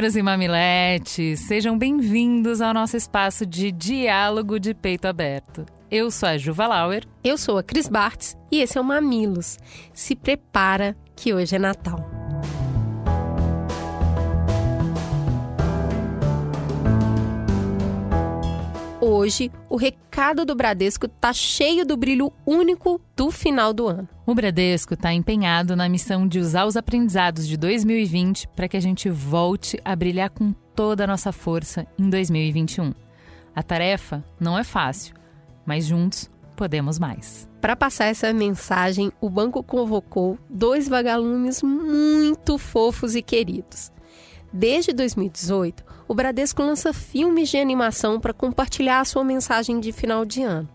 Mamileiros e mamiletes, sejam bem-vindos ao nosso espaço de diálogo de peito aberto. Eu sou a Juva Lauer. Eu sou a Cris Bartz e esse é o Mamilos. Se prepara que hoje é Natal. Hoje, o recado do Bradesco tá cheio do brilho único do final do ano. O Bradesco está empenhado na missão de usar os aprendizados de 2020 para que a gente volte a brilhar com toda a nossa força em 2021. A tarefa não é fácil, mas juntos podemos mais. Para passar essa mensagem, o banco convocou dois vagalumes muito fofos e queridos. Desde 2018, o Bradesco lança filmes de animação para compartilhar a sua mensagem de final de ano.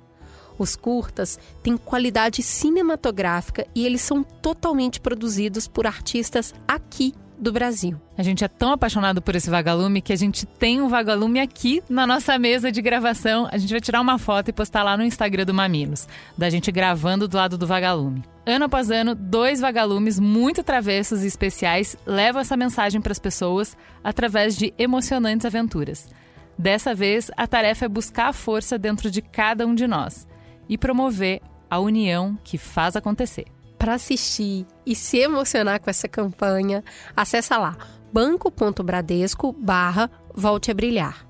Os curtas têm qualidade cinematográfica e eles são totalmente produzidos por artistas aqui do Brasil. A gente é tão apaixonado por esse vagalume que a gente tem um vagalume aqui na nossa mesa de gravação. A gente vai tirar uma foto e postar lá no Instagram do Mamilos, da gente gravando do lado do vagalume. Ano após ano, dois vagalumes muito travessos e especiais levam essa mensagem para as pessoas através de emocionantes aventuras. Dessa vez, a tarefa é buscar a força dentro de cada um de nós e promover a união que faz acontecer para assistir e se emocionar com essa campanha, acessa lá banco.bradesco barra Volte a Brilhar.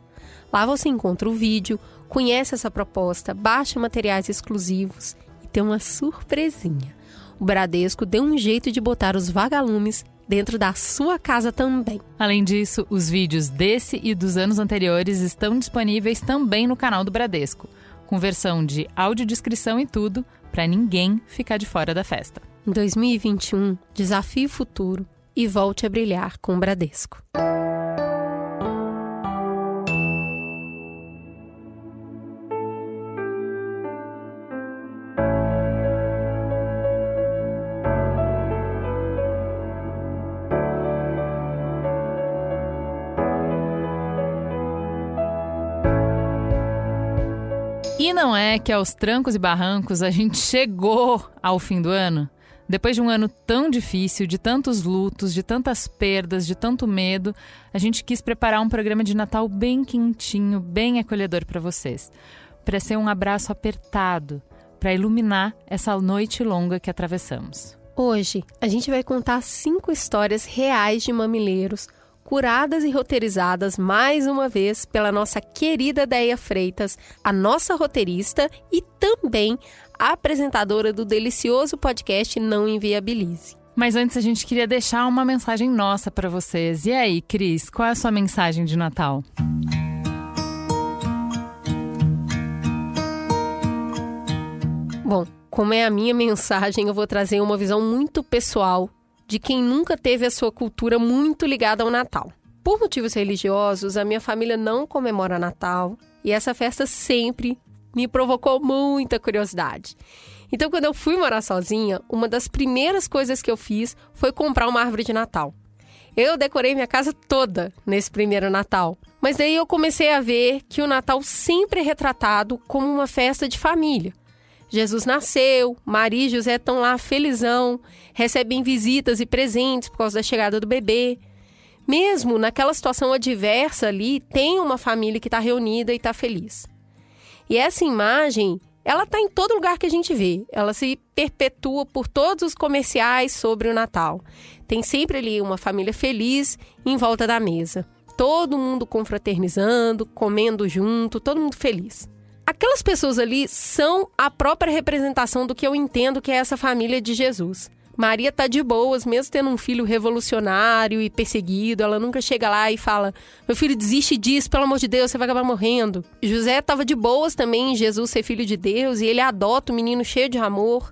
Lá você encontra o vídeo, conhece essa proposta, baixa materiais exclusivos e tem uma surpresinha. O Bradesco deu um jeito de botar os vagalumes dentro da sua casa também. Além disso, os vídeos desse e dos anos anteriores estão disponíveis também no canal do Bradesco, com versão de audiodescrição e tudo, para ninguém ficar de fora da festa. Em 2021, desafie o futuro e volte a brilhar com o Bradesco. Que aos trancos e barrancos a gente chegou ao fim do ano? Depois de um ano tão difícil, de tantos lutos, de tantas perdas, de tanto medo, a gente quis preparar um programa de Natal bem quentinho, bem acolhedor para vocês. Para ser um abraço apertado, para iluminar essa noite longa que atravessamos. Hoje, a gente vai contar cinco histórias reais de mamileiros curadas e roteirizadas mais uma vez pela nossa querida Deia Freitas, a nossa roteirista e também a apresentadora do delicioso podcast Não Inviabilize. Mas antes a gente queria deixar uma mensagem nossa para vocês. E aí, Cris, qual é a sua mensagem de Natal? Bom, como é a minha mensagem, eu vou trazer uma visão muito pessoal de quem nunca teve a sua cultura muito ligada ao Natal. Por motivos religiosos, a minha família não comemora Natal e essa festa sempre me provocou muita curiosidade. Então, quando eu fui morar sozinha, uma das primeiras coisas que eu fiz foi comprar uma árvore de Natal. Eu decorei minha casa toda nesse primeiro Natal. Mas daí eu comecei a ver que o Natal sempre é retratado como uma festa de família. Jesus nasceu, Maria e José estão lá felizão, recebem visitas e presentes por causa da chegada do bebê. Mesmo naquela situação adversa ali, tem uma família que está reunida e está feliz. E essa imagem, ela está em todo lugar que a gente vê. Ela se perpetua por todos os comerciais sobre o Natal. Tem sempre ali uma família feliz em volta da mesa. Todo mundo confraternizando, comendo junto, todo mundo feliz aquelas pessoas ali são a própria representação do que eu entendo que é essa família de Jesus. Maria tá de boas, mesmo tendo um filho revolucionário e perseguido, ela nunca chega lá e fala: "Meu filho desiste disso, pelo amor de Deus, você vai acabar morrendo". José tava de boas também Jesus ser filho de Deus e ele adota o menino cheio de amor.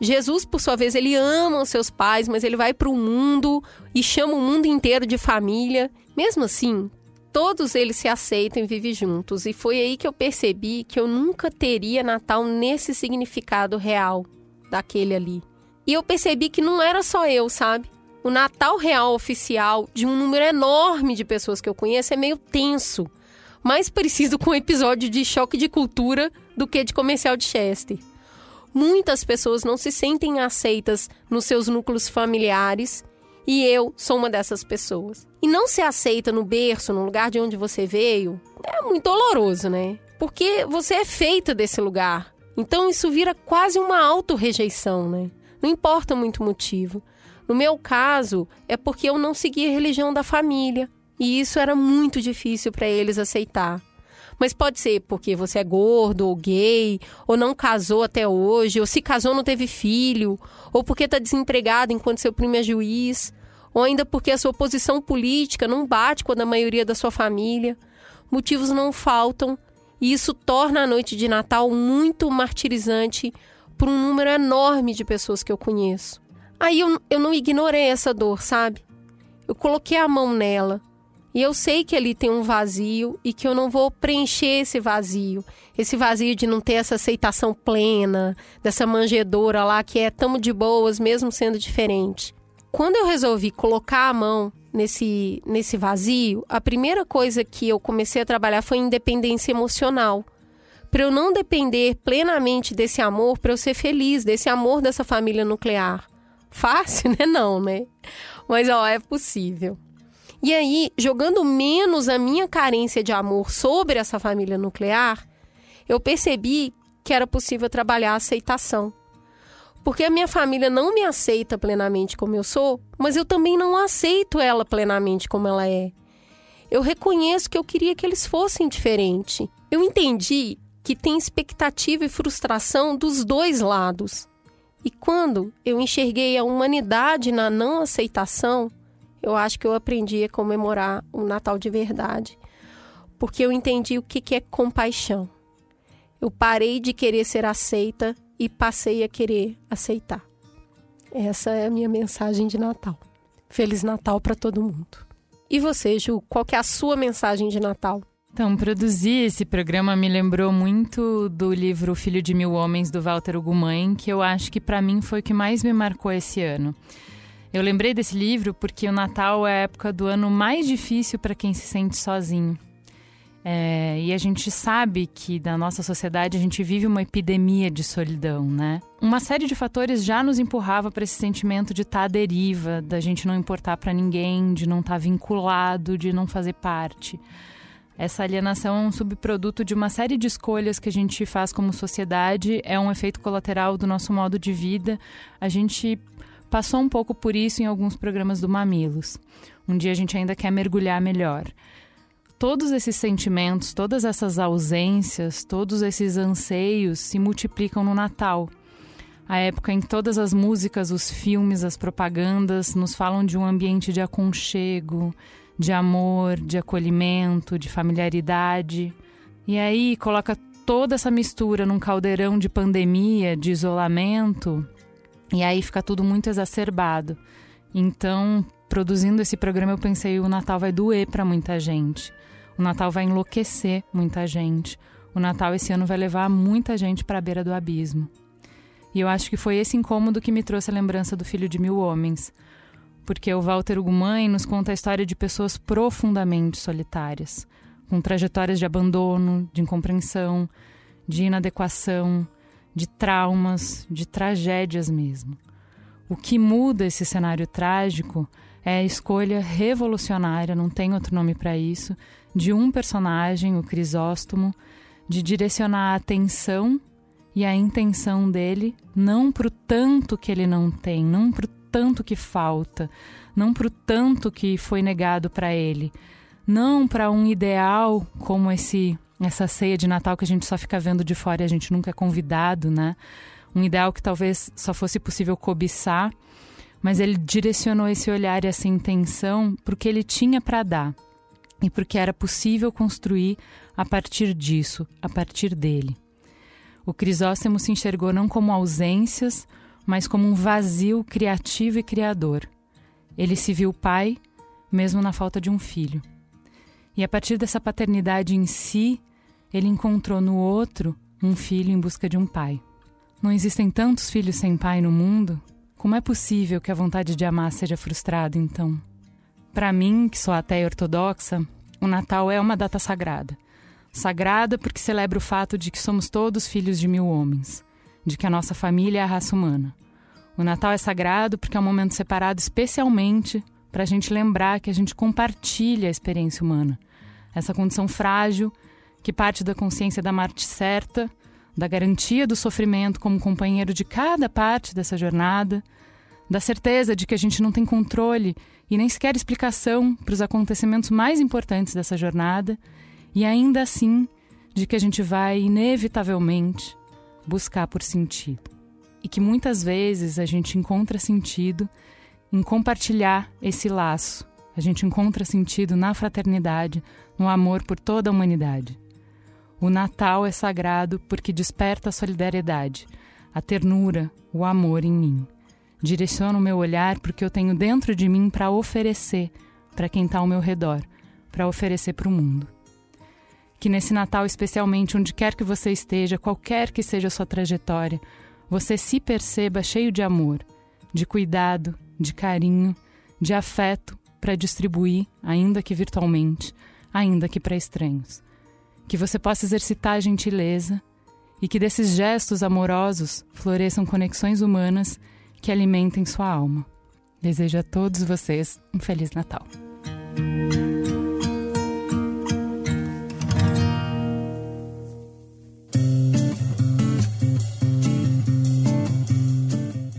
Jesus, por sua vez, ele ama os seus pais, mas ele vai para o mundo e chama o mundo inteiro de família. Mesmo assim, todos eles se aceitam e vivem juntos. E foi aí que eu percebi que eu nunca teria Natal nesse significado real daquele ali. E eu percebi que não era só eu, sabe? O Natal real oficial de um número enorme de pessoas que eu conheço é meio tenso. Mais parecido com um episódio de choque de cultura do que de comercial de Chester. Muitas pessoas não se sentem aceitas nos seus núcleos familiares e eu sou uma dessas pessoas. E não se aceita no berço, no lugar de onde você veio, é muito doloroso, né? Porque você é feita desse lugar. Então isso vira quase uma auto-rejeição, né? Não importa muito o motivo. No meu caso, é porque eu não segui a religião da família. E isso era muito difícil para eles aceitar. Mas pode ser porque você é gordo ou gay, ou não casou até hoje, ou se casou não teve filho, ou porque está desempregado enquanto seu primo é juiz, ou ainda porque a sua posição política não bate com a da maioria da sua família. Motivos não faltam, e isso torna a noite de Natal muito martirizante para um número enorme de pessoas que eu conheço. Aí eu, eu não ignorei essa dor, sabe? Eu coloquei a mão nela. E eu sei que ali tem um vazio e que eu não vou preencher esse vazio. Esse vazio de não ter essa aceitação plena, dessa manjedora lá que é tão de boas, mesmo sendo diferente. Quando eu resolvi colocar a mão nesse, nesse vazio, a primeira coisa que eu comecei a trabalhar foi independência emocional. Para eu não depender plenamente desse amor, para eu ser feliz, desse amor dessa família nuclear. Fácil, né? Não, né? Mas, ó, é possível. E aí, jogando menos a minha carência de amor sobre essa família nuclear, eu percebi que era possível trabalhar a aceitação. Porque a minha família não me aceita plenamente como eu sou, mas eu também não aceito ela plenamente como ela é. Eu reconheço que eu queria que eles fossem diferentes. Eu entendi que tem expectativa e frustração dos dois lados. E quando eu enxerguei a humanidade na não aceitação, eu acho que eu aprendi a comemorar o Natal de verdade. Porque eu entendi o que é compaixão. Eu parei de querer ser aceita e passei a querer aceitar. Essa é a minha mensagem de Natal. Feliz Natal para todo mundo. E você, Ju, qual que é a sua mensagem de Natal? Então, produzir esse programa me lembrou muito do livro Filho de Mil Homens, do Walter Ugumãe, que eu acho que para mim foi o que mais me marcou esse ano. Eu lembrei desse livro porque o Natal é a época do ano mais difícil para quem se sente sozinho. É, e a gente sabe que na nossa sociedade a gente vive uma epidemia de solidão, né? Uma série de fatores já nos empurrava para esse sentimento de estar tá à deriva, da gente não importar para ninguém, de não estar tá vinculado, de não fazer parte. Essa alienação é um subproduto de uma série de escolhas que a gente faz como sociedade, é um efeito colateral do nosso modo de vida. A gente passou um pouco por isso em alguns programas do Mamilos. Um dia a gente ainda quer mergulhar melhor. Todos esses sentimentos, todas essas ausências, todos esses anseios se multiplicam no Natal. A época em que todas as músicas, os filmes, as propagandas nos falam de um ambiente de aconchego, de amor, de acolhimento, de familiaridade. E aí coloca toda essa mistura num caldeirão de pandemia, de isolamento, e aí fica tudo muito exacerbado. Então, produzindo esse programa, eu pensei: o Natal vai doer para muita gente. O Natal vai enlouquecer muita gente. O Natal esse ano vai levar muita gente para a beira do abismo. E eu acho que foi esse incômodo que me trouxe a lembrança do Filho de Mil Homens, porque o Walter Ugumãe nos conta a história de pessoas profundamente solitárias, com trajetórias de abandono, de incompreensão, de inadequação, de traumas, de tragédias mesmo. O que muda esse cenário trágico é a escolha revolucionária, não tem outro nome para isso, de um personagem, o Crisóstomo, de direcionar a atenção e a intenção dele não para o tanto que ele não tem, não para o tanto que falta, não para o tanto que foi negado para ele, não para um ideal como esse essa ceia de Natal que a gente só fica vendo de fora e a gente nunca é convidado, né? Um ideal que talvez só fosse possível cobiçar, mas ele direcionou esse olhar e essa intenção para o que ele tinha para dar e porque era possível construir a partir disso, a partir dele. O Crisóstomo se enxergou não como ausências, mas como um vazio criativo e criador. Ele se viu pai, mesmo na falta de um filho. E a partir dessa paternidade em si, ele encontrou no outro um filho em busca de um pai. Não existem tantos filhos sem pai no mundo? Como é possível que a vontade de amar seja frustrada, então? Para mim, que sou até ortodoxa, o Natal é uma data sagrada. Sagrada porque celebra o fato de que somos todos filhos de mil homens, de que a nossa família é a raça humana. O Natal é sagrado porque é um momento separado especialmente para a gente lembrar que a gente compartilha a experiência humana, essa condição frágil que parte da consciência da morte certa, da garantia do sofrimento como companheiro de cada parte dessa jornada, da certeza de que a gente não tem controle e nem sequer explicação para os acontecimentos mais importantes dessa jornada, e ainda assim de que a gente vai inevitavelmente buscar por sentido. E que muitas vezes a gente encontra sentido em compartilhar esse laço. A gente encontra sentido na fraternidade, no amor por toda a humanidade. O Natal é sagrado porque desperta a solidariedade, a ternura, o amor em mim. Direciono o meu olhar porque eu tenho dentro de mim para oferecer para quem está ao meu redor, para oferecer para o mundo. Que nesse Natal, especialmente, onde quer que você esteja, qualquer que seja a sua trajetória, você se perceba cheio de amor, de cuidado, de carinho, de afeto para distribuir, ainda que virtualmente, ainda que para estranhos. Que você possa exercitar a gentileza e que desses gestos amorosos floresçam conexões humanas que alimentem sua alma. Desejo a todos vocês um Feliz Natal.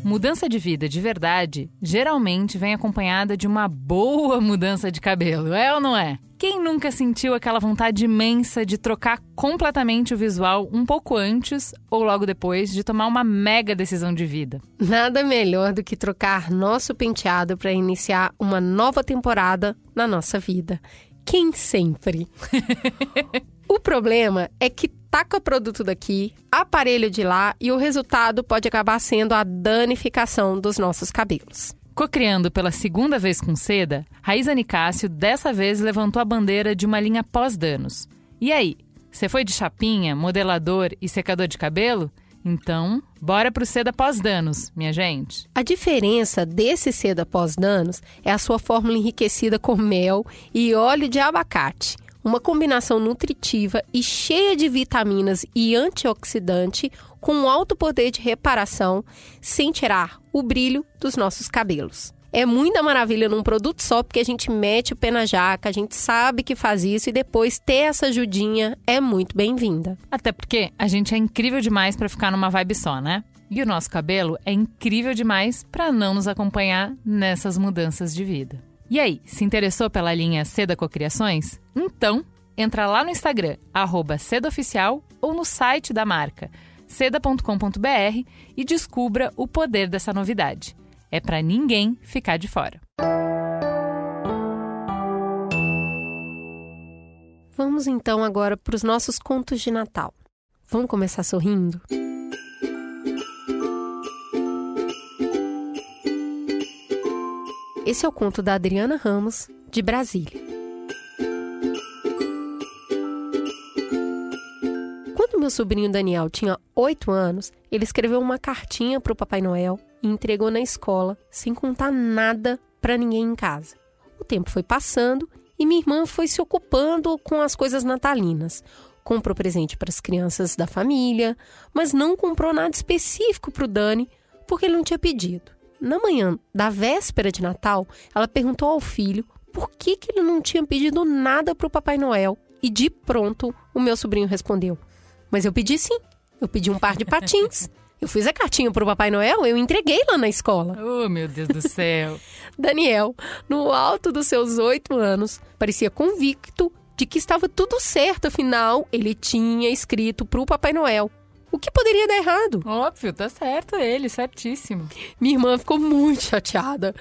Mudança de vida de verdade geralmente vem acompanhada de uma boa mudança de cabelo, é ou não é? Quem nunca sentiu aquela vontade imensa de trocar completamente o visual um pouco antes ou logo depois de tomar uma mega decisão de vida? Nada melhor do que trocar nosso penteado para iniciar uma nova temporada na nossa vida. Quem sempre? o problema é que taca produto daqui, aparelho de lá e o resultado pode acabar sendo a danificação dos nossos cabelos. Cocriando pela segunda vez com seda, Raíza Nicásio dessa vez levantou a bandeira de uma linha pós-danos. E aí, você foi de chapinha, modelador e secador de cabelo? Então, bora pro seda pós-danos, minha gente. A diferença desse seda pós-danos é a sua fórmula enriquecida com mel e óleo de abacate uma combinação nutritiva e cheia de vitaminas e antioxidante com alto poder de reparação, sem tirar o brilho dos nossos cabelos. É muita maravilha num produto só, porque a gente mete o pé na jaca, a gente sabe que faz isso e depois ter essa ajudinha é muito bem-vinda. Até porque a gente é incrível demais para ficar numa vibe só, né? E o nosso cabelo é incrível demais para não nos acompanhar nessas mudanças de vida. E aí, se interessou pela linha Seda Cocriações? Então, entra lá no Instagram, @sedaoficial ou no site da marca, seda.com.br e descubra o poder dessa novidade. É para ninguém ficar de fora. Vamos então agora para os nossos contos de Natal. Vamos começar sorrindo? Esse é o conto da Adriana Ramos, de Brasília. Quando meu sobrinho Daniel tinha oito anos, ele escreveu uma cartinha para o Papai Noel e entregou na escola, sem contar nada para ninguém em casa. O tempo foi passando e minha irmã foi se ocupando com as coisas natalinas. Comprou presente para as crianças da família, mas não comprou nada específico para o Dani, porque ele não tinha pedido. Na manhã da véspera de Natal, ela perguntou ao filho por que, que ele não tinha pedido nada para o Papai Noel. E de pronto, o meu sobrinho respondeu: Mas eu pedi sim. Eu pedi um par de patins. Eu fiz a cartinha para o Papai Noel, eu entreguei lá na escola. Oh, meu Deus do céu. Daniel, no alto dos seus oito anos, parecia convicto de que estava tudo certo, afinal, ele tinha escrito para o Papai Noel. O que poderia dar errado? Óbvio, tá certo ele, certíssimo. Minha irmã ficou muito chateada,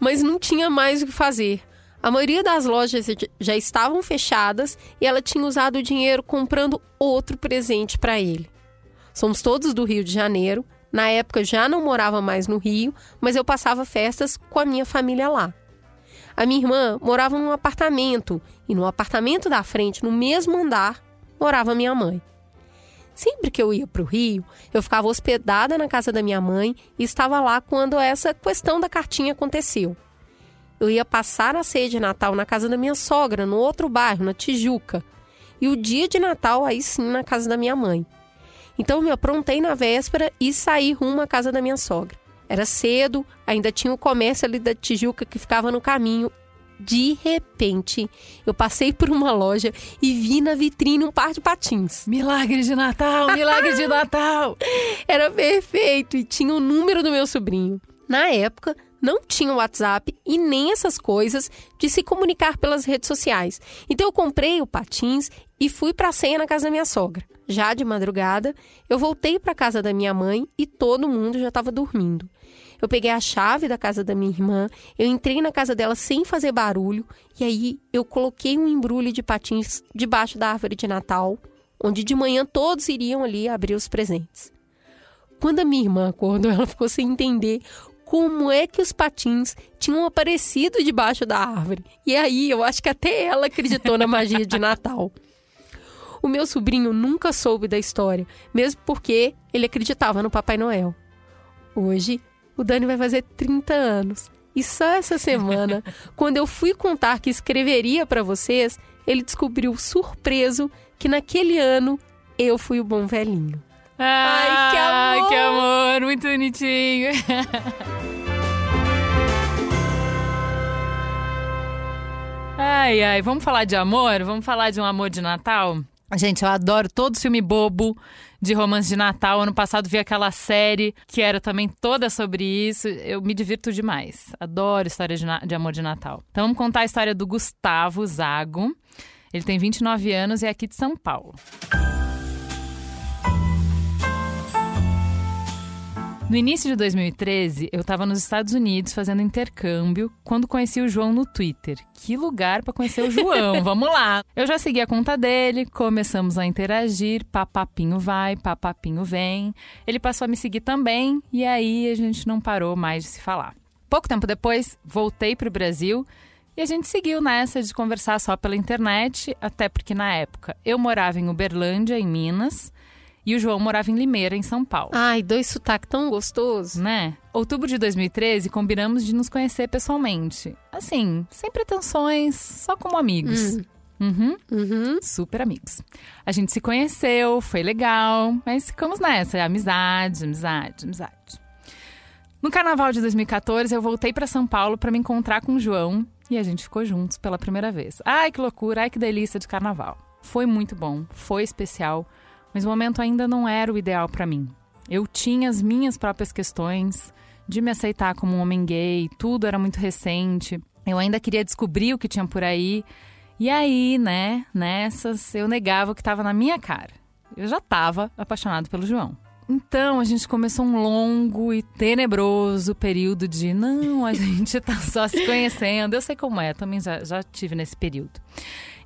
mas não tinha mais o que fazer. A maioria das lojas já estavam fechadas e ela tinha usado o dinheiro comprando outro presente para ele. Somos todos do Rio de Janeiro. Na época já não morava mais no Rio, mas eu passava festas com a minha família lá. A minha irmã morava num apartamento e no apartamento da frente, no mesmo andar, morava minha mãe. Sempre que eu ia para o Rio, eu ficava hospedada na casa da minha mãe e estava lá quando essa questão da cartinha aconteceu. Eu ia passar a ceia de Natal na casa da minha sogra, no outro bairro, na Tijuca. E o dia de Natal, aí sim, na casa da minha mãe. Então, eu me aprontei na véspera e saí rumo à casa da minha sogra. Era cedo, ainda tinha o comércio ali da Tijuca que ficava no caminho. De repente, eu passei por uma loja e vi na vitrine um par de patins. Milagre de Natal, milagre de Natal! Era perfeito e tinha o número do meu sobrinho. Na época, não tinha WhatsApp e nem essas coisas de se comunicar pelas redes sociais. Então eu comprei o patins e fui para a ceia na casa da minha sogra. Já de madrugada, eu voltei para casa da minha mãe e todo mundo já estava dormindo. Eu peguei a chave da casa da minha irmã, eu entrei na casa dela sem fazer barulho e aí eu coloquei um embrulho de patins debaixo da árvore de Natal, onde de manhã todos iriam ali abrir os presentes. Quando a minha irmã acordou, ela ficou sem entender como é que os patins tinham aparecido debaixo da árvore. E aí eu acho que até ela acreditou na magia de Natal. O meu sobrinho nunca soube da história, mesmo porque ele acreditava no Papai Noel. Hoje, o Dani vai fazer 30 anos. E só essa semana, quando eu fui contar que escreveria para vocês, ele descobriu surpreso que naquele ano eu fui o bom velhinho. Ai, que amor! que amor, muito bonitinho. ai, ai, vamos falar de amor? Vamos falar de um amor de Natal? Gente, eu adoro todo filme bobo de romance de Natal. Ano passado vi aquela série que era também toda sobre isso. Eu me divirto demais. Adoro história de, de amor de Natal. Então vamos contar a história do Gustavo Zago. Ele tem 29 anos e é aqui de São Paulo. No início de 2013, eu estava nos Estados Unidos fazendo intercâmbio quando conheci o João no Twitter. Que lugar para conhecer o João, vamos lá! Eu já segui a conta dele, começamos a interagir, papapinho vai, papapinho vem. Ele passou a me seguir também e aí a gente não parou mais de se falar. Pouco tempo depois, voltei para o Brasil e a gente seguiu nessa de conversar só pela internet, até porque na época eu morava em Uberlândia, em Minas. E o João morava em Limeira, em São Paulo. Ai, dois sotaques tão gostosos. Né? Outubro de 2013, combinamos de nos conhecer pessoalmente. Assim, sem pretensões, só como amigos. Hum. Uhum. Uhum. Super amigos. A gente se conheceu, foi legal, mas ficamos nessa. Amizade, amizade, amizade. No carnaval de 2014, eu voltei para São Paulo para me encontrar com o João e a gente ficou juntos pela primeira vez. Ai, que loucura, ai, que delícia de carnaval. Foi muito bom, foi especial mas o momento ainda não era o ideal para mim. Eu tinha as minhas próprias questões de me aceitar como um homem gay, tudo era muito recente. Eu ainda queria descobrir o que tinha por aí. E aí, né, nessas, eu negava o que estava na minha cara. Eu já estava apaixonado pelo João. Então a gente começou um longo e tenebroso período de não, a gente tá só se conhecendo. Eu sei como é, também já, já tive nesse período.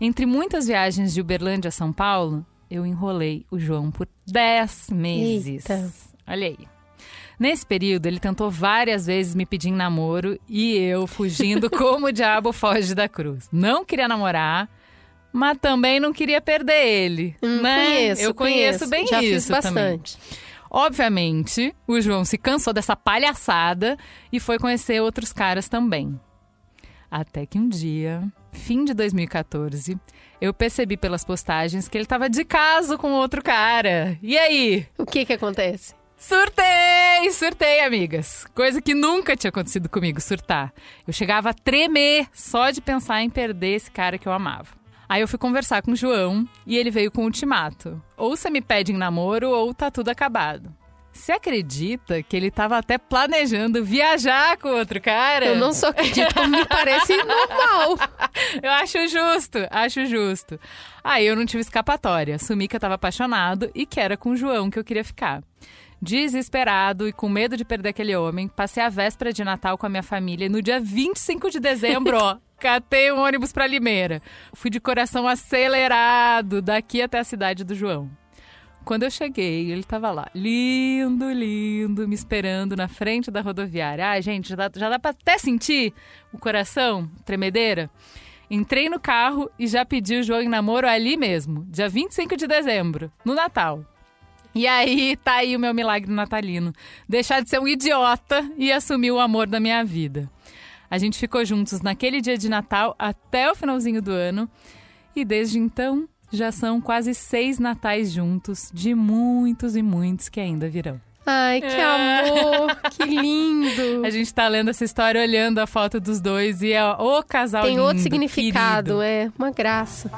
Entre muitas viagens de Uberlândia a São Paulo, eu enrolei o João por 10 meses. Eita. Olha aí. Nesse período, ele tentou várias vezes me pedir namoro e eu fugindo como o diabo foge da cruz. Não queria namorar, mas também não queria perder ele. Hum, né? conheço, eu conheço, conheço. bem Já isso fiz bastante. também. Obviamente, o João se cansou dessa palhaçada e foi conhecer outros caras também. Até que um dia, fim de 2014, eu percebi pelas postagens que ele estava de caso com outro cara. E aí? O que que acontece? Surtei! Surtei, amigas. Coisa que nunca tinha acontecido comigo, surtar. Eu chegava a tremer só de pensar em perder esse cara que eu amava. Aí eu fui conversar com o João e ele veio com um ultimato. Ou você me pede em namoro ou tá tudo acabado. Você acredita que ele estava até planejando viajar com outro cara? Eu não só acredito, como me parece normal. eu acho justo, acho justo. Aí eu não tive escapatória. Assumi que eu estava apaixonado e que era com o João que eu queria ficar. Desesperado e com medo de perder aquele homem, passei a véspera de Natal com a minha família e no dia 25 de dezembro, ó, catei um ônibus para Limeira. Fui de coração acelerado daqui até a cidade do João. Quando eu cheguei, ele tava lá, lindo, lindo, me esperando na frente da rodoviária. Ai, gente, já dá, já dá pra até sentir o coração, tremedeira. Entrei no carro e já pedi o jogo em namoro ali mesmo, dia 25 de dezembro, no Natal. E aí, tá aí o meu milagre natalino. Deixar de ser um idiota e assumir o amor da minha vida. A gente ficou juntos naquele dia de Natal até o finalzinho do ano. E desde então, já são quase seis natais juntos, de muitos e muitos que ainda virão. Ai, que é. amor! que lindo! A gente tá lendo essa história, olhando a foto dos dois e é o casal Tem lindo, outro significado, querido. é uma graça.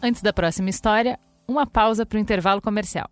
Antes da próxima história, uma pausa para o intervalo comercial.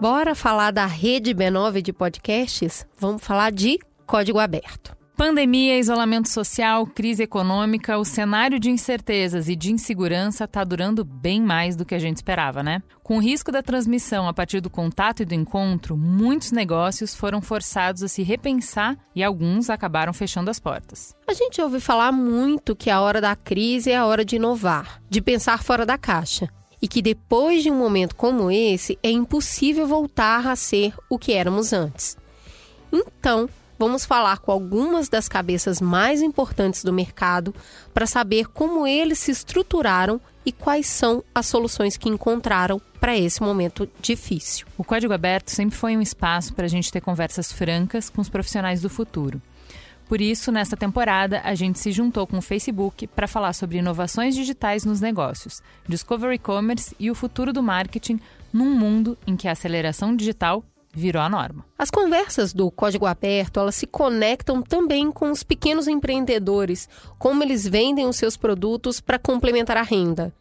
Bora falar da rede B9 de podcasts? Vamos falar de código aberto. Pandemia, isolamento social, crise econômica, o cenário de incertezas e de insegurança está durando bem mais do que a gente esperava, né? Com o risco da transmissão a partir do contato e do encontro, muitos negócios foram forçados a se repensar e alguns acabaram fechando as portas. A gente ouve falar muito que a hora da crise é a hora de inovar, de pensar fora da caixa. E que depois de um momento como esse, é impossível voltar a ser o que éramos antes. Então, vamos falar com algumas das cabeças mais importantes do mercado para saber como eles se estruturaram e quais são as soluções que encontraram para esse momento difícil. O Código Aberto sempre foi um espaço para a gente ter conversas francas com os profissionais do futuro. Por isso, nesta temporada, a gente se juntou com o Facebook para falar sobre inovações digitais nos negócios, Discovery Commerce e o futuro do marketing num mundo em que a aceleração digital virou a norma. As conversas do Código Aberto, elas se conectam também com os pequenos empreendedores, como eles vendem os seus produtos para complementar a renda.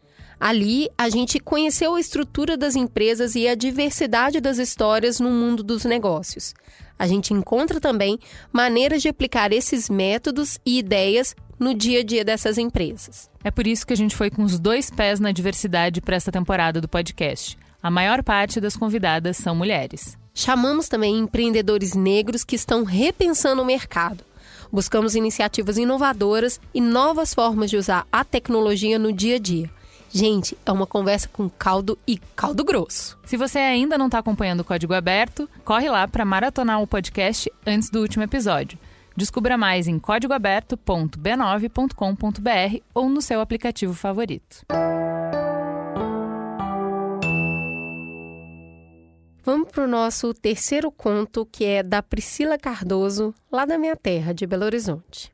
Ali, a gente conheceu a estrutura das empresas e a diversidade das histórias no mundo dos negócios. A gente encontra também maneiras de aplicar esses métodos e ideias no dia a dia dessas empresas. É por isso que a gente foi com os dois pés na diversidade para esta temporada do podcast. A maior parte das convidadas são mulheres. Chamamos também empreendedores negros que estão repensando o mercado. Buscamos iniciativas inovadoras e novas formas de usar a tecnologia no dia a dia. Gente, é uma conversa com caldo e caldo grosso. Se você ainda não está acompanhando o Código Aberto, corre lá para maratonar o podcast antes do último episódio. Descubra mais em códigoaberto.b9.com.br ou no seu aplicativo favorito. Vamos para o nosso terceiro conto, que é da Priscila Cardoso, lá da minha terra, de Belo Horizonte.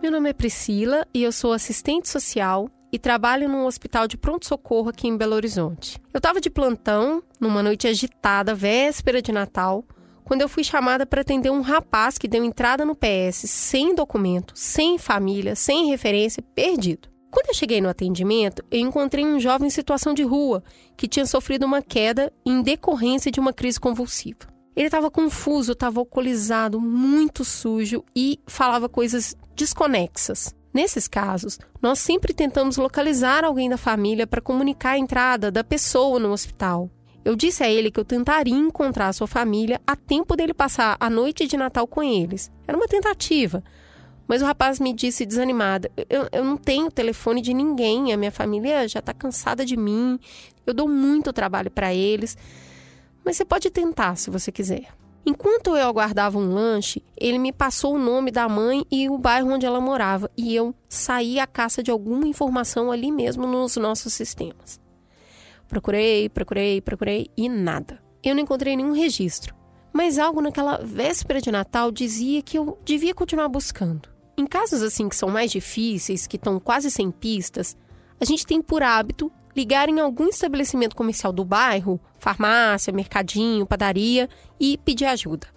Meu nome é Priscila e eu sou assistente social e trabalho num hospital de pronto-socorro aqui em Belo Horizonte. Eu estava de plantão numa noite agitada, véspera de Natal, quando eu fui chamada para atender um rapaz que deu entrada no PS sem documento, sem família, sem referência, perdido. Quando eu cheguei no atendimento, eu encontrei um jovem em situação de rua que tinha sofrido uma queda em decorrência de uma crise convulsiva. Ele estava confuso, estava alcoolizado, muito sujo e falava coisas desconexas. Nesses casos, nós sempre tentamos localizar alguém da família para comunicar a entrada da pessoa no hospital. Eu disse a ele que eu tentaria encontrar a sua família a tempo dele passar a noite de Natal com eles. Era uma tentativa. Mas o rapaz me disse desanimado: eu, eu não tenho telefone de ninguém, a minha família já está cansada de mim, eu dou muito trabalho para eles. Mas você pode tentar se você quiser. Enquanto eu aguardava um lanche, ele me passou o nome da mãe e o bairro onde ela morava, e eu saí à caça de alguma informação ali mesmo nos nossos sistemas. Procurei, procurei, procurei e nada. Eu não encontrei nenhum registro, mas algo naquela véspera de Natal dizia que eu devia continuar buscando. Em casos assim que são mais difíceis, que estão quase sem pistas, a gente tem por hábito ligar em algum estabelecimento comercial do bairro, farmácia, mercadinho, padaria e pedir ajuda.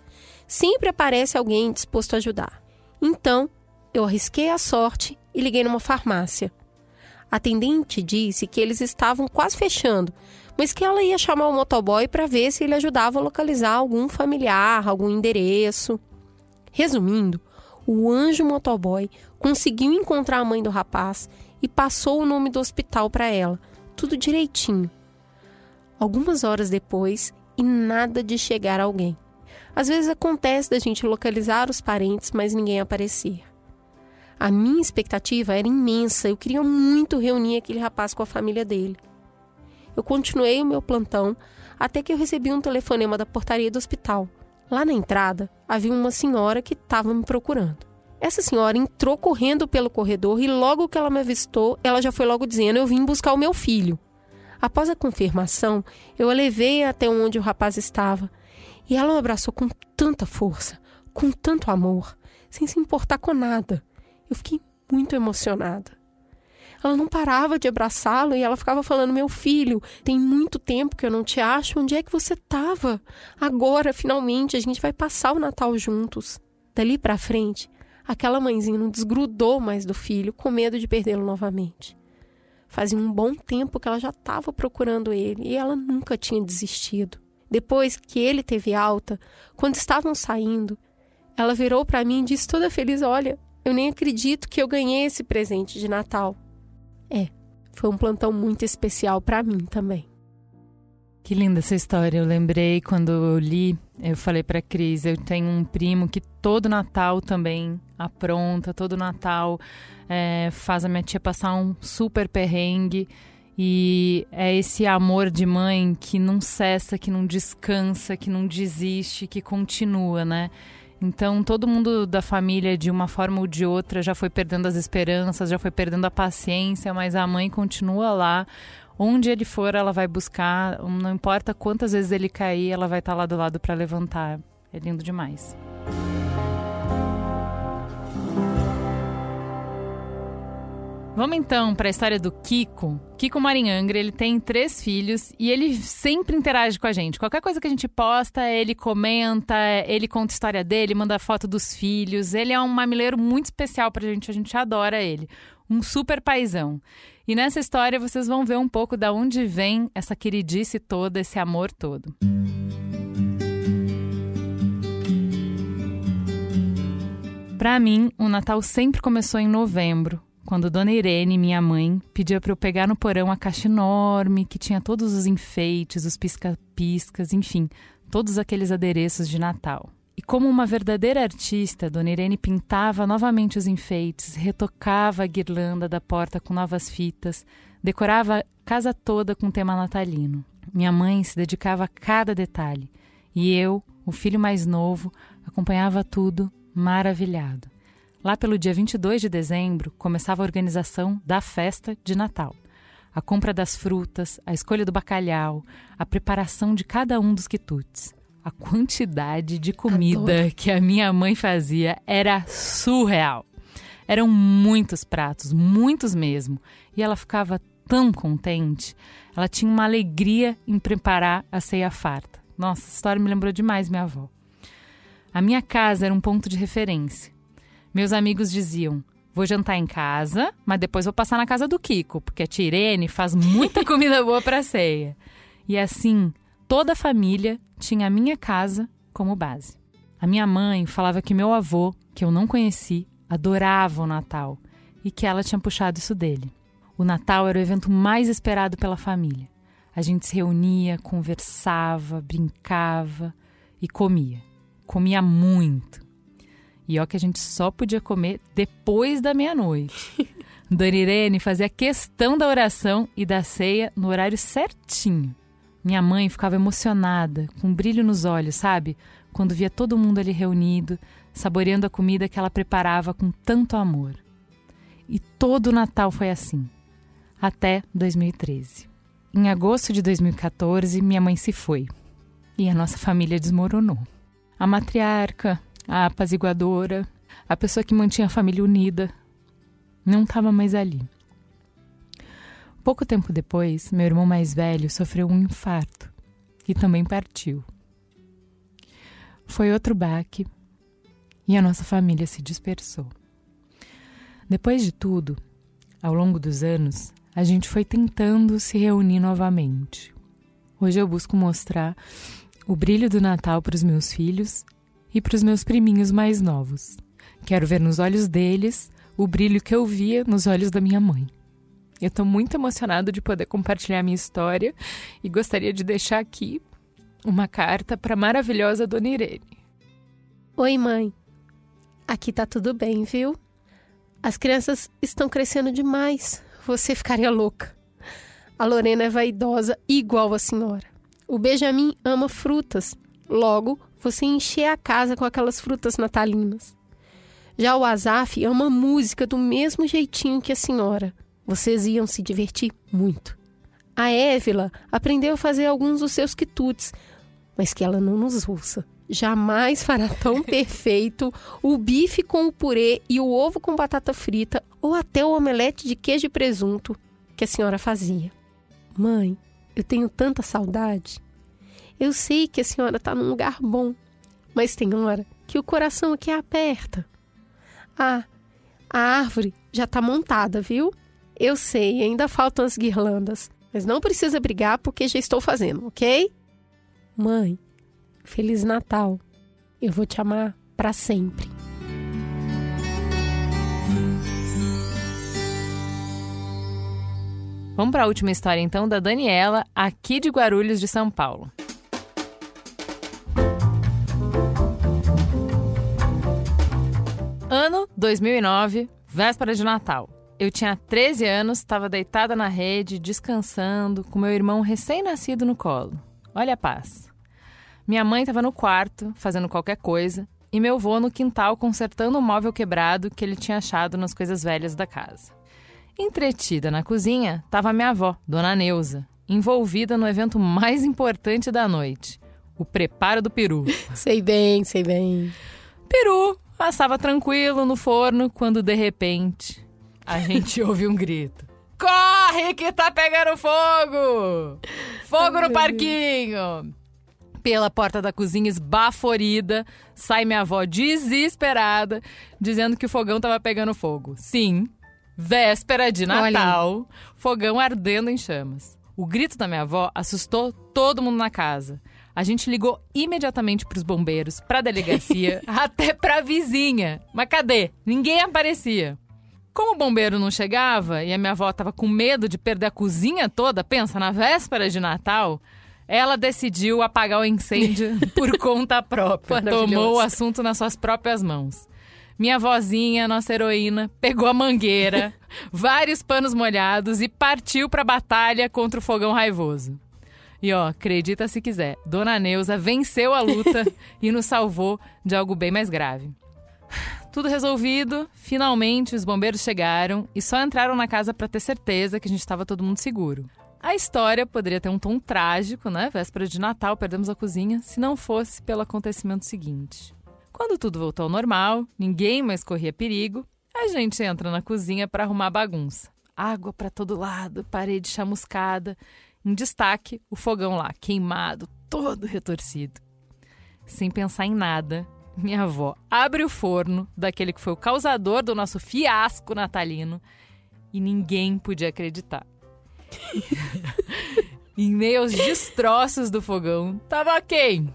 Sempre aparece alguém disposto a ajudar. Então, eu arrisquei a sorte e liguei numa farmácia. A atendente disse que eles estavam quase fechando, mas que ela ia chamar o motoboy para ver se ele ajudava a localizar algum familiar, algum endereço. Resumindo, o anjo motoboy conseguiu encontrar a mãe do rapaz e passou o nome do hospital para ela, tudo direitinho. Algumas horas depois, e nada de chegar alguém. Às vezes acontece da gente localizar os parentes, mas ninguém aparecia. A minha expectativa era imensa, eu queria muito reunir aquele rapaz com a família dele. Eu continuei o meu plantão até que eu recebi um telefonema da portaria do hospital. Lá na entrada havia uma senhora que estava me procurando. Essa senhora entrou correndo pelo corredor e logo que ela me avistou, ela já foi logo dizendo: Eu vim buscar o meu filho. Após a confirmação, eu a levei até onde o rapaz estava e ela o abraçou com tanta força, com tanto amor, sem se importar com nada. Eu fiquei muito emocionada. Ela não parava de abraçá-lo e ela ficava falando: Meu filho, tem muito tempo que eu não te acho. Onde é que você estava? Agora, finalmente, a gente vai passar o Natal juntos. Dali para frente, aquela mãezinha não desgrudou mais do filho, com medo de perdê-lo novamente. Fazia um bom tempo que ela já estava procurando ele e ela nunca tinha desistido. Depois que ele teve alta, quando estavam saindo, ela virou para mim e disse toda feliz: Olha, eu nem acredito que eu ganhei esse presente de Natal. É, foi um plantão muito especial para mim também. Que linda essa história. Eu lembrei quando eu li, eu falei para Cris, eu tenho um primo que todo Natal também apronta, todo Natal é, faz a minha tia passar um super perrengue. E é esse amor de mãe que não cessa, que não descansa, que não desiste, que continua, né? Então, todo mundo da família, de uma forma ou de outra, já foi perdendo as esperanças, já foi perdendo a paciência, mas a mãe continua lá. Onde ele for, ela vai buscar. Não importa quantas vezes ele cair, ela vai estar lá do lado para levantar. É lindo demais. Vamos então para a história do Kiko. Kiko Marinhangra, ele tem três filhos e ele sempre interage com a gente. Qualquer coisa que a gente posta, ele comenta, ele conta a história dele, manda foto dos filhos. Ele é um mamileiro muito especial para a gente, a gente adora ele. Um super paizão. E nessa história vocês vão ver um pouco da onde vem essa queridice toda, esse amor todo. Para mim, o Natal sempre começou em novembro, quando Dona Irene, minha mãe, pedia para eu pegar no porão a caixa enorme que tinha todos os enfeites, os pisca-piscas, enfim, todos aqueles adereços de Natal. E como uma verdadeira artista, Dona Irene pintava novamente os enfeites, retocava a guirlanda da porta com novas fitas, decorava a casa toda com tema natalino. Minha mãe se dedicava a cada detalhe e eu, o filho mais novo, acompanhava tudo maravilhado. Lá pelo dia 22 de dezembro, começava a organização da festa de Natal. A compra das frutas, a escolha do bacalhau, a preparação de cada um dos quitutes. A quantidade de comida Adoro. que a minha mãe fazia era surreal. Eram muitos pratos, muitos mesmo. E ela ficava tão contente. Ela tinha uma alegria em preparar a ceia farta. Nossa, essa história me lembrou demais minha avó. A minha casa era um ponto de referência. Meus amigos diziam: vou jantar em casa, mas depois vou passar na casa do Kiko, porque a Tirene faz muita comida boa para ceia. E assim, toda a família tinha a minha casa como base. A minha mãe falava que meu avô, que eu não conheci, adorava o Natal e que ela tinha puxado isso dele. O Natal era o evento mais esperado pela família. A gente se reunia, conversava, brincava e comia. Comia muito. E ó que a gente só podia comer depois da meia-noite. Dona Irene fazia questão da oração e da ceia no horário certinho. Minha mãe ficava emocionada, com um brilho nos olhos, sabe? Quando via todo mundo ali reunido, saboreando a comida que ela preparava com tanto amor. E todo o Natal foi assim, até 2013. Em agosto de 2014, minha mãe se foi e a nossa família desmoronou. A matriarca, a apaziguadora, a pessoa que mantinha a família unida, não estava mais ali. Pouco tempo depois, meu irmão mais velho sofreu um infarto e também partiu. Foi outro baque e a nossa família se dispersou. Depois de tudo, ao longo dos anos, a gente foi tentando se reunir novamente. Hoje eu busco mostrar o brilho do Natal para os meus filhos e para os meus priminhos mais novos. Quero ver nos olhos deles o brilho que eu via nos olhos da minha mãe. Eu estou muito emocionado de poder compartilhar minha história e gostaria de deixar aqui Uma carta para a maravilhosa Dona Irene. Oi, mãe. Aqui tá tudo bem, viu? As crianças estão crescendo demais. Você ficaria louca. A Lorena é vaidosa igual a senhora. O Benjamin ama frutas. Logo, você encher a casa com aquelas frutas natalinas. Já o Azaf ama música do mesmo jeitinho que a senhora. Vocês iam se divertir muito. A Évila aprendeu a fazer alguns dos seus quitutes, mas que ela não nos ouça. Jamais fará tão perfeito o bife com o purê e o ovo com batata frita ou até o omelete de queijo e presunto que a senhora fazia. Mãe, eu tenho tanta saudade. Eu sei que a senhora está num lugar bom, mas tem hora que o coração aqui aperta. Ah, a árvore já está montada, viu? Eu sei, ainda faltam as guirlandas, mas não precisa brigar porque já estou fazendo, ok? Mãe, Feliz Natal. Eu vou te amar para sempre. Vamos para a última história então da Daniela, aqui de Guarulhos de São Paulo. Ano 2009, véspera de Natal. Eu tinha 13 anos, estava deitada na rede, descansando, com meu irmão recém-nascido no colo. Olha a paz. Minha mãe estava no quarto, fazendo qualquer coisa, e meu avô no quintal consertando um móvel quebrado que ele tinha achado nas coisas velhas da casa. Entretida na cozinha estava minha avó, Dona Neuza, envolvida no evento mais importante da noite, o preparo do peru. Sei bem, sei bem. Peru passava tranquilo no forno quando de repente a gente ouve um grito. Corre que tá pegando fogo! Fogo no parquinho! Pela porta da cozinha esbaforida, sai minha avó desesperada, dizendo que o fogão tava pegando fogo. Sim, véspera de Natal, Olha. fogão ardendo em chamas. O grito da minha avó assustou todo mundo na casa. A gente ligou imediatamente para os bombeiros, para a delegacia, até para a vizinha. Mas cadê? Ninguém aparecia. Como o bombeiro não chegava e a minha avó estava com medo de perder a cozinha toda, pensa, na véspera de Natal, ela decidiu apagar o incêndio por conta própria. Tomou o assunto nas suas próprias mãos. Minha vozinha, nossa heroína, pegou a mangueira, vários panos molhados e partiu para a batalha contra o fogão raivoso. E ó, acredita se quiser, Dona Neuza venceu a luta e nos salvou de algo bem mais grave. Tudo resolvido, finalmente os bombeiros chegaram e só entraram na casa para ter certeza que a gente estava todo mundo seguro. A história poderia ter um tom trágico, né? Véspera de Natal, perdemos a cozinha, se não fosse pelo acontecimento seguinte. Quando tudo voltou ao normal, ninguém mais corria perigo, a gente entra na cozinha para arrumar bagunça. Água para todo lado, parede chamuscada. Em destaque, o fogão lá, queimado, todo retorcido. Sem pensar em nada, minha avó abre o forno daquele que foi o causador do nosso fiasco natalino e ninguém podia acreditar. em meio aos destroços do fogão, tava quem?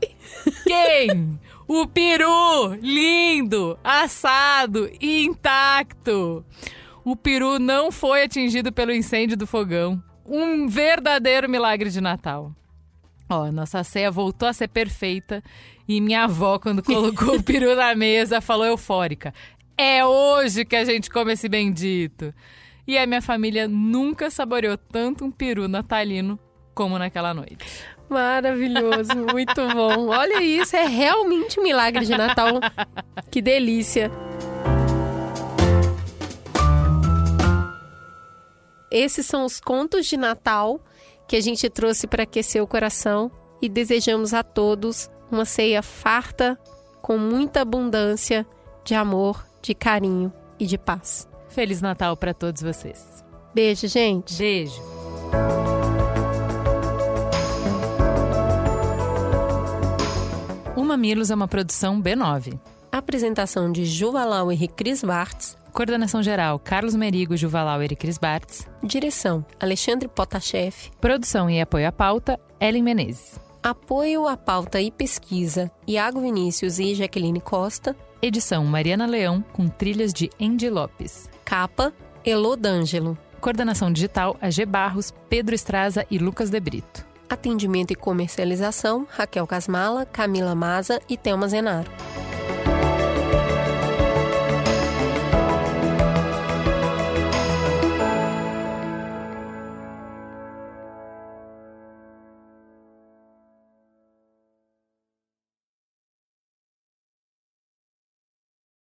Quem? O peru! Lindo! Assado! Intacto! O peru não foi atingido pelo incêndio do fogão. Um verdadeiro milagre de Natal. Ó, nossa ceia voltou a ser perfeita e minha avó, quando colocou o peru na mesa, falou eufórica: É hoje que a gente come esse bendito. E a minha família nunca saboreou tanto um peru natalino como naquela noite. Maravilhoso, muito bom. Olha isso, é realmente um milagre de Natal. Que delícia. Esses são os contos de Natal que a gente trouxe para aquecer o coração e desejamos a todos uma ceia farta, com muita abundância de amor, de carinho e de paz. Feliz Natal para todos vocês. Beijo, gente. Beijo. O Mamilos é uma produção B9. Apresentação de Juvalau e Cris Bartz. Coordenação geral: Carlos Merigo, Juvalau e Cris Bartz. Direção: Alexandre Potashev. Produção e apoio à pauta: Ellen Menezes. Apoio à pauta e pesquisa: Iago Vinícius e Jaqueline Costa. Edição Mariana Leão, com trilhas de Andy Lopes. Capa, Elô D'Angelo. Coordenação digital, AG Barros, Pedro Estraza e Lucas De Brito. Atendimento e comercialização: Raquel Casmala, Camila Maza e Thelma Zenaro.